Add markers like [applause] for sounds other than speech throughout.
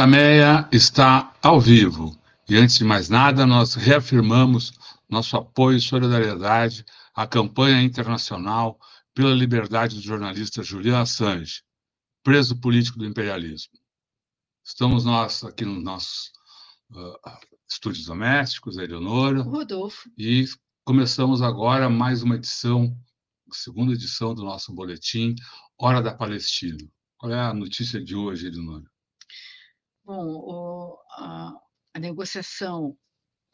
Tameia está ao vivo. E antes de mais nada, nós reafirmamos nosso apoio e solidariedade à campanha internacional pela liberdade do jornalista Julian Assange, preso político do imperialismo. Estamos nós aqui nos nossos uh, estúdios domésticos, a Eleonora. Rodolfo. E começamos agora mais uma edição, segunda edição do nosso boletim Hora da Palestina. Qual é a notícia de hoje, Eleonora? Bom, o, a, a, negociação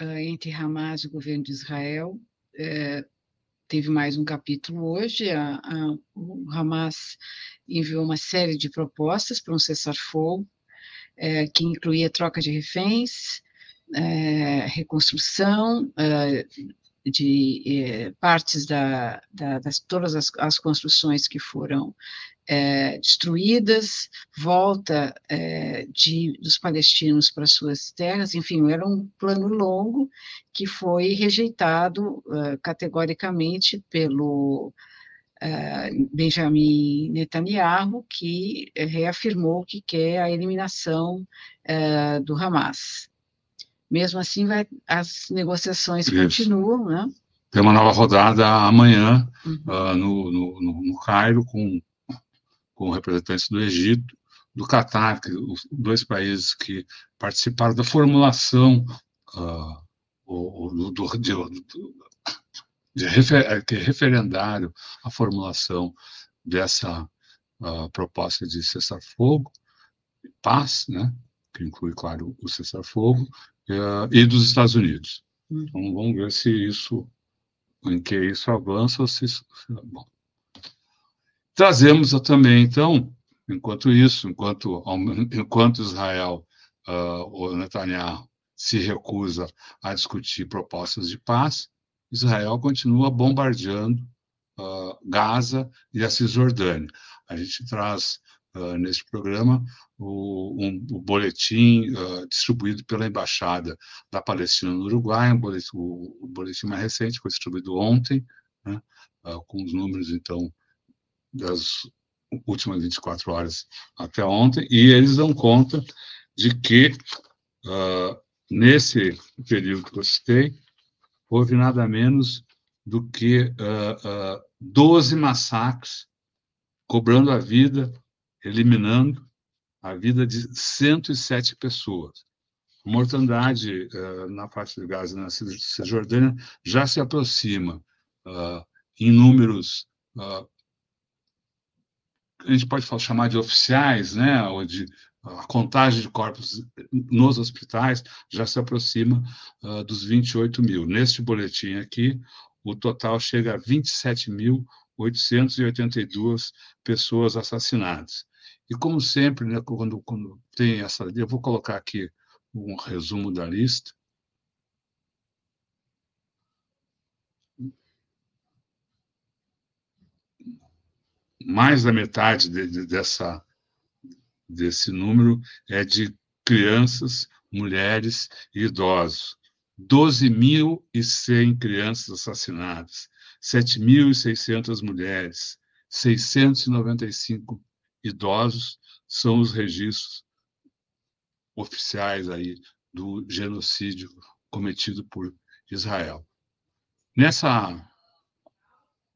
uh, entre Hamas e o governo de Israel uh, teve mais um capítulo hoje. A, a, o Hamas enviou uma série de propostas para um cessar-fogo, uh, que incluía troca de reféns, reconstrução, de partes da, da, das todas as, as, construções que foram eh, destruídas, volta eh, de, dos palestinos para suas terras, enfim, era um plano longo que foi rejeitado categoricamente pelo Benjamin Netanyahu, que reafirmou que quer a eliminação do Hamas. Mesmo assim, vai, as negociações Isso. continuam, né? Tem uma nova rodada amanhã uhum. uh, no, no, no, no, Cairo com, com representantes do Egito, do Catar, que, os dois países que participaram da formulação uh, o, do, de, de refer, que referendário a formulação dessa uh, proposta de cessar-fogo, paz, né, que inclui, claro, o cessar-fogo, uh, e dos Estados Unidos. Hum. Então, vamos ver se isso, em que isso avança ou se isso. Bom. Trazemos também, então, enquanto isso, enquanto, enquanto Israel, uh, o Netanyahu, se recusa a discutir propostas de paz, Israel continua bombardeando uh, Gaza e a Cisjordânia. A gente traz uh, neste programa o, um, o boletim uh, distribuído pela Embaixada da Palestina no Uruguai, um boletim, o, o, boletim mais recente foi distribuído ontem, né, com os números, então, das últimas 24 horas até ontem, e eles dão conta de que, nesse período que eu citei, houve nada menos do que uh, uh, 12 massacres, cobrando a vida eliminando a vida de 107 pessoas. A mortandade uh, na faixa de Gaza e na Cisjordânia já se aproxima uh, em números uh, a gente pode falar, chamar de oficiais, né, ou de a contagem de corpos nos hospitais já se aproxima uh, dos 28 mil. Neste boletim aqui, o total chega a 27.882 pessoas assassinadas. E como sempre, né, quando, quando tem essa, eu vou colocar aqui um resumo da lista. Mais da metade de, de, dessa, desse número é de crianças, mulheres e idosos. 12.100 crianças assassinadas, 7.600 mulheres, 695 idosos são os registros oficiais aí do genocídio cometido por Israel. Nessa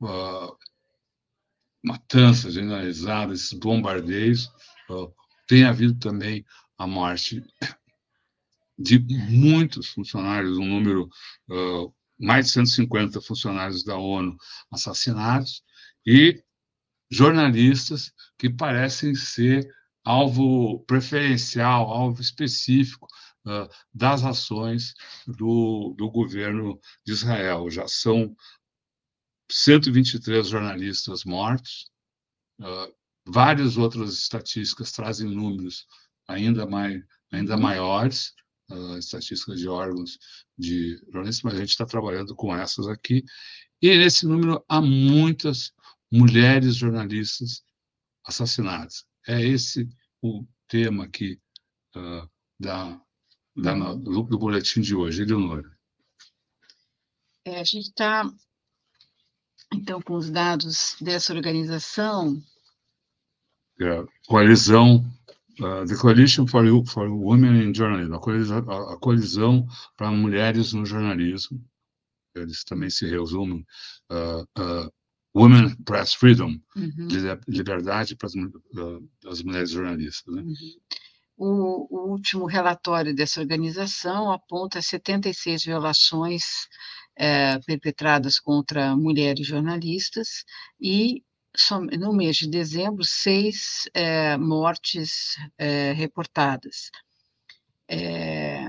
uh, matança generalizada, esses bombardeios, tem havido também a morte de muitos funcionários, um número uh, mais de 150 funcionários da ONU assassinados e jornalistas que parecem ser alvo preferencial, alvo específico uh, das ações do, do governo de Israel. Já são 123 jornalistas mortos, uh, várias outras estatísticas trazem números ainda, mais, ainda maiores, uh, estatísticas de órgãos de jornalistas, mas a gente está trabalhando com essas aqui. E nesse número há muitas mulheres jornalistas assassinadas. É esse o tema aqui uh, da, da, do, do, boletim de hoje. Eleonora. É, a gente está, então, com os dados dessa organização. É, coalizão uh, the Coalition for, for Women in Journalism, a colisão, a, a colisão para mulheres no jornalismo. Eles também se resumem uh, uh, Women Press Freedom, uhum. liberdade para as, as mulheres jornalistas. Né? Uhum. O, o, último relatório dessa organização aponta 76 violações é, perpetradas contra mulheres jornalistas e no mês de dezembro, seis é, mortes é, reportadas. É,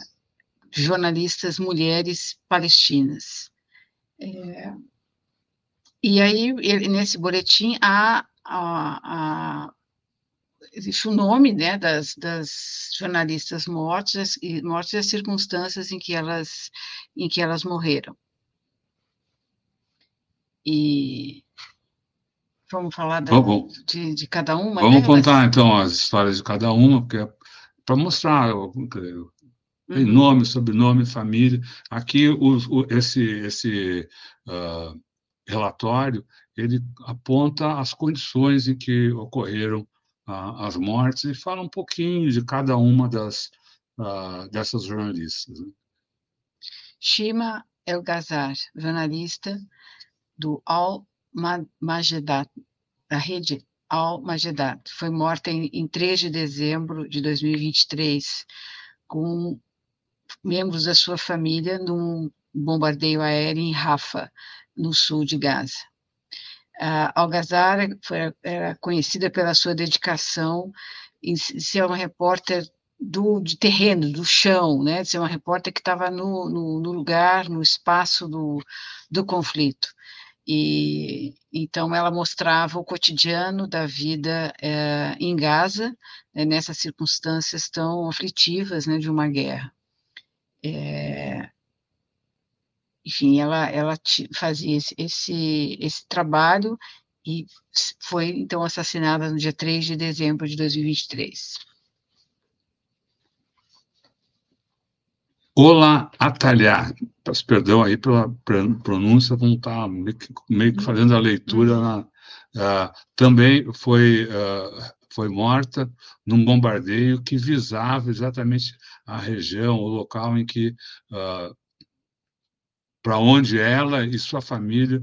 jornalistas mulheres palestinas. E aí, nesse boletim, há, existe o nome né, das, das jornalistas mortas e mortes e as circunstâncias em que elas, em que elas morreram. E Vamos falar da, vamos, de, de, cada uma? Vamos contar, então, as histórias de cada uma, porque é para mostrar uhum. nome, sobrenome, família. Aqui, o, o, esse, esse uh, relatório, ele aponta as condições em que ocorreram uh, as mortes e fala um pouquinho de cada uma das, uh, dessas jornalistas. Né? Shima Elgazar, jornalista do Al Magedat, da rede Al Magedat. Foi morta em, em 3 de dezembro de 2023, com membros da sua família num bombardeio aéreo em Rafa, no sul de Gaza. Algazar foi, era conhecida pela sua dedicação em ser uma repórter do, de terreno, do chão, né? ser uma repórter que estava no, no, no, lugar, no espaço do, do conflito. E então ela mostrava o cotidiano da vida é, em Gaza, né, nessas circunstâncias tão aflitivas né, de uma guerra. É, enfim, ela, ela fazia esse, esse, esse trabalho e foi então assassinada no dia 3 de dezembro de 2023. Olá, Atalhar. Peço perdão aí pela pronúncia, vamos estar meio que, meio que fazendo a leitura. Na, uh, também foi, uh, foi morta num bombardeio que visava exatamente a região, o local em que. Uh, para onde ela e sua família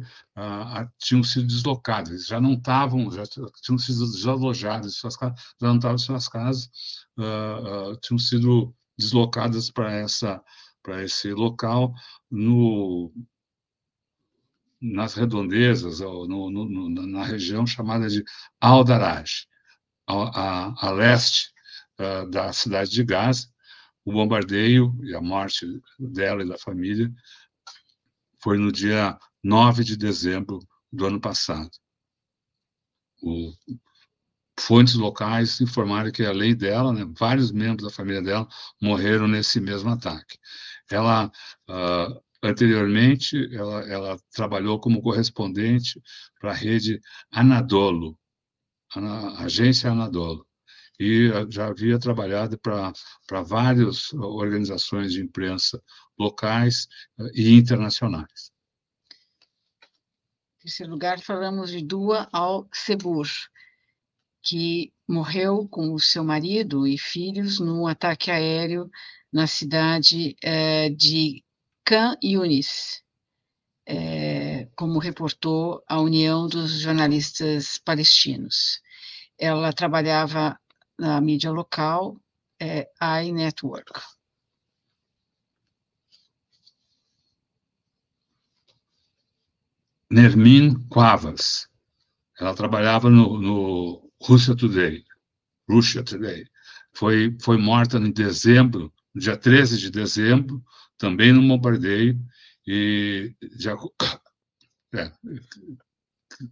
tinham sido deslocados. Já não estavam, já tinham sido desalojados suas casas, já não estavam em suas casas, tinham sido deslocadas para essa para esse local no nas redondezas ou no, no, na região chamada de Al-Daraj, a, a, a, leste uh, da cidade de Gaza. O bombardeio e a morte dela e da família foi no dia 9 de dezembro do ano passado. O fontes locais informaram que, além dela, né, vários membros da família dela morreram nesse mesmo ataque. Ela, uh, anteriormente, ela, ela, trabalhou como correspondente para a rede Anadolo, a agência Anadolo, e já havia trabalhado para várias organizações de imprensa locais e internacionais. Em terceiro lugar, falamos de Dua al-Sebur, que morreu com o seu marido e filhos num ataque aéreo na cidade é, de Khan Yunis, é, como reportou a União dos Jornalistas Palestinos. Ela trabalhava na mídia local, é, iNetwork. Nermin Quavas. Ela trabalhava no, no Russia Today, Russia Today, foi, foi morta em dezembro, dia 13 de dezembro, também num bombardeio, e já, [coughs] é,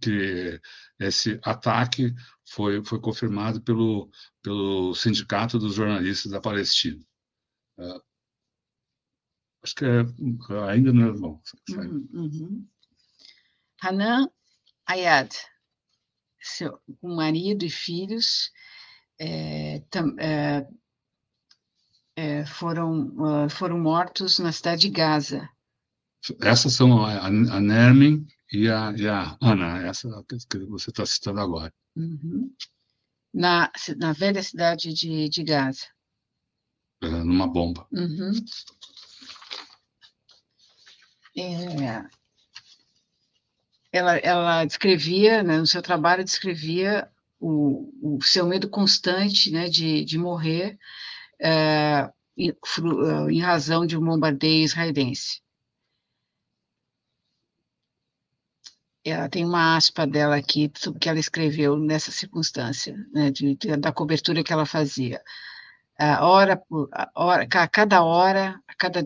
que esse ataque foi, foi confirmado pelo, pelo Sindicato dos Jornalistas da Palestina. É, acho que é, ainda não é bom. Uhum, uhum. Hanan Ayad, seu, com marido e filhos, é, tam, é, é, foram, uh, foram mortos na cidade de Gaza. Essas são a, a Nermin e a, e a Ana, essa que você está citando agora. Uhum. na, na velha cidade de, de Gaza. Numa bomba. Uhum. É, ela, ela descrevia, né, no seu trabalho, descrevia o, o seu medo constante né, de, de morrer é, em, em razão de um bombardeio israelense. ela tem uma aspa dela aqui sobre que ela escreveu nessa circunstância, né, de, de, da cobertura que ela fazia. A hora por hora, a cada hora, a cada,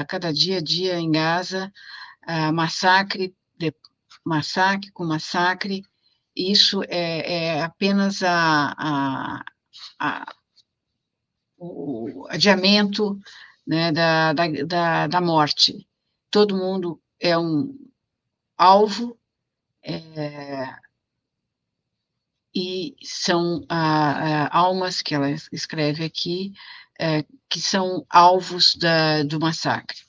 a cada dia a dia em Gaza, massacre, de, massacre com massacre, isso é, é apenas a, a, a, o adiamento né, da, da, da, da morte. Todo mundo é um alvo é, e são ah, ah, almas que ela escreve aqui, é, que são alvos da, do massacre.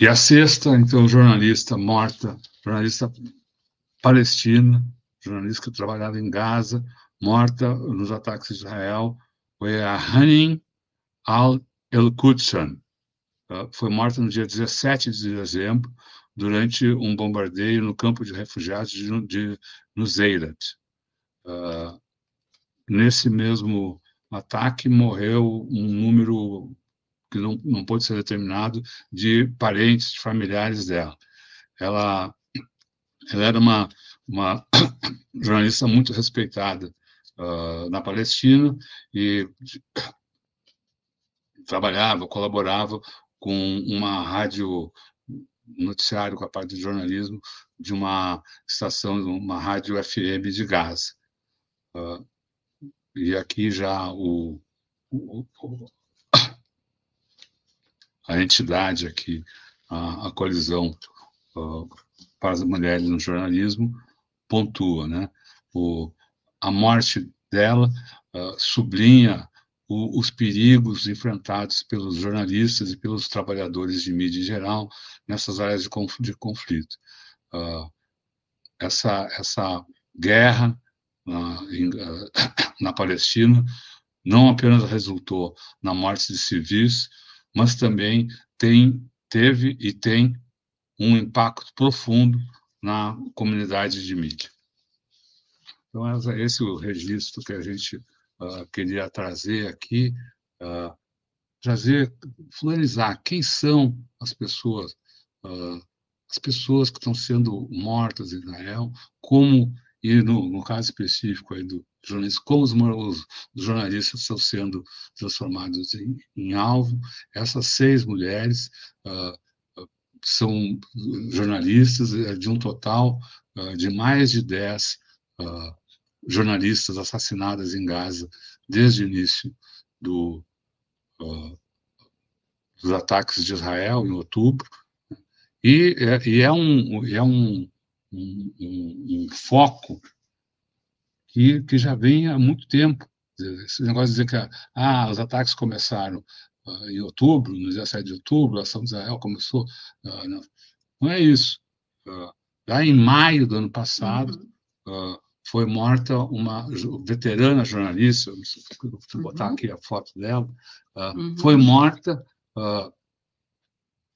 E a sexta, então, jornalista morta, jornalista palestina, jornalista que trabalhava em Gaza, morta nos ataques de Israel, foi a Hanin al-El-Qudsan. Foi morta no dia 17 de dezembro, durante um bombardeio no campo de refugiados de, de Nuzeirat. Uh, nesse mesmo ataque morreu um número que não, não pode ser determinado de parentes, de familiares dela. Ela, ela era uma, uma [coughs] jornalista muito respeitada uh, na Palestina e [coughs] trabalhava, colaborava com uma rádio noticiário com a parte de jornalismo de uma estação, uma rádio FM de Gaza. Uh, e aqui já o, o, a entidade aqui, a, a colisão uh, para as mulheres no jornalismo, pontua, né? O, a morte dela uh, sublinha o, os perigos enfrentados pelos jornalistas e pelos trabalhadores de mídia em geral nessas áreas de, de conflito. Uh, essa, essa guerra na, em, uh, [coughs] na Palestina não apenas resultou na morte de civis, mas também tem, teve e tem um impacto profundo na comunidade de mídia. Então, esse é o registro que a gente uh, queria trazer aqui, uh, trazer, fluorizar quem são as pessoas, uh, as pessoas que estão sendo mortas em Israel, como, e no, no caso específico aí do jornalista, como os, os, jornalistas estão sendo transformados em, em, alvo. Essas seis mulheres são jornalistas eh, de um total de mais de dez jornalistas assassinadas em Gaza desde o início do, uh, dos ataques de Israel, em outubro, e, é, e é, um, é um, um, um, foco que, que já vem há muito tempo. Esse negócio de dizer que ah, os ataques começaram uh, em outubro, no 17 de outubro, a ação de Israel começou. Uh, não, não, é isso. Uh, já em maio do ano passado, uhum foi morta uma veterana jornalista, vou botar uhum. aqui a foto dela, uh, uhum. foi morta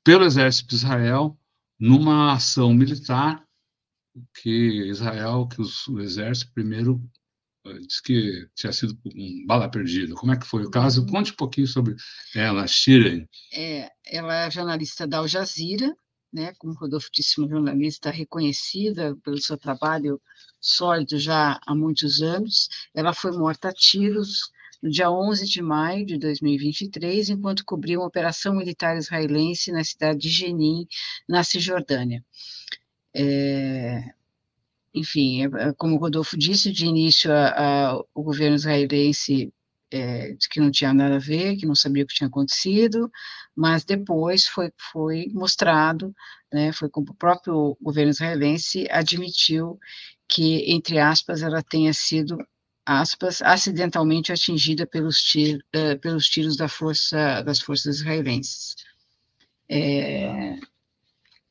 pelo exército de Israel numa ação militar que Israel, que os, o exército primeiro uh, disse que tinha sido um bala perdida. Como é que foi o caso? Uhum. Conte um pouquinho sobre ela, Shiren. É, ela é jornalista da Al Jazeera, né, como Rodolfo disse, uma jornalista reconhecida pelo seu trabalho sólido já há muitos anos. Ela foi morta a tiros no dia 11 de maio de 2023, enquanto cobria uma operação militar israelense na cidade de Jenin, na Cisjordânia. É, enfim, é, como o Rodolfo disse, de início a, a, o governo israelense é, disse que não tinha nada a ver, que não sabia o que tinha acontecido, mas depois foi, foi mostrado, né, foi como o próprio governo israelense admitiu que, entre aspas, ela tenha sido, aspas, acidentalmente atingida pelos, tir, uh, pelos tiros da força, das forças israelenses. É,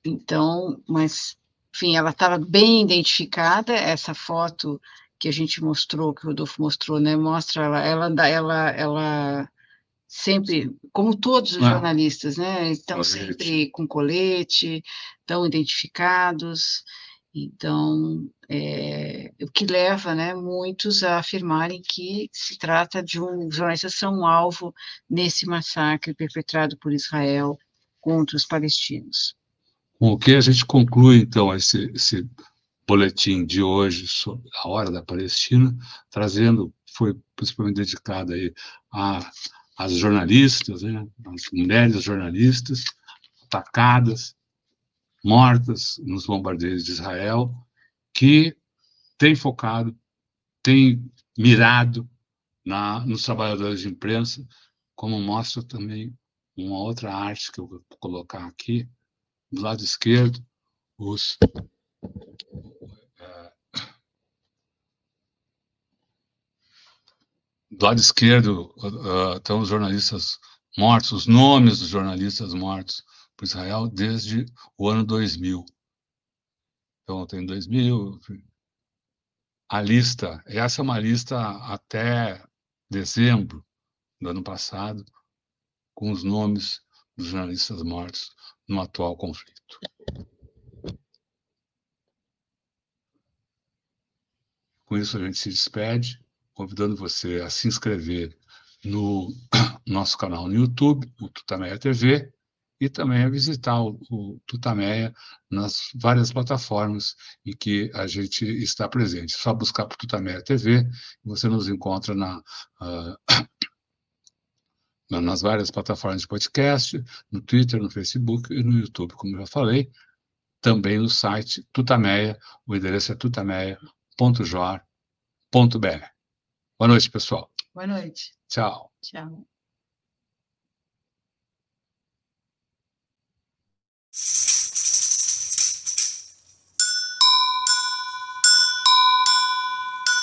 então, mas, enfim, ela estava bem identificada, essa foto que a gente mostrou, que o Rodolfo mostrou, né, mostra ela, ela, ela, ela sempre, como todos os ah, jornalistas, né, estão colete. sempre com colete, estão identificados, então, é, o que leva né, muitos a afirmarem que se trata de um, os jornalistas são um alvo nesse massacre perpetrado por Israel contra os palestinos. Com o que a gente conclui, então, esse, esse boletim de hoje sobre a hora da Palestina, trazendo, foi principalmente dedicado aí a, às jornalistas, né, às mulheres jornalistas atacadas, mortas nos bombardeios de Israel, que tem focado, tem mirado na, nos trabalhadores de imprensa, como mostra também uma outra arte que eu vou colocar aqui, do lado esquerdo, os. É, do lado esquerdo uh, estão os jornalistas mortos, os nomes dos jornalistas mortos para Israel desde o ano 2000. Então, tem 2000. A lista, essa é uma lista até dezembro do ano passado, com os nomes dos jornalistas mortos no atual conflito. Com isso, a gente se despede, convidando você a se inscrever no [clears throat] nosso canal no YouTube, o Tutameia TV, e também a visitar o, o Tutameia nas várias plataformas em que a gente está presente. É só buscar por Tutameia TV você nos encontra na, uh, [clears throat] nas várias plataformas de podcast, no Twitter, no Facebook e no YouTube, como já falei. Também no site Tutameia, o endereço é tutameia.jor.br. Boa noite, pessoal. Boa noite. Tchau. Tchau. you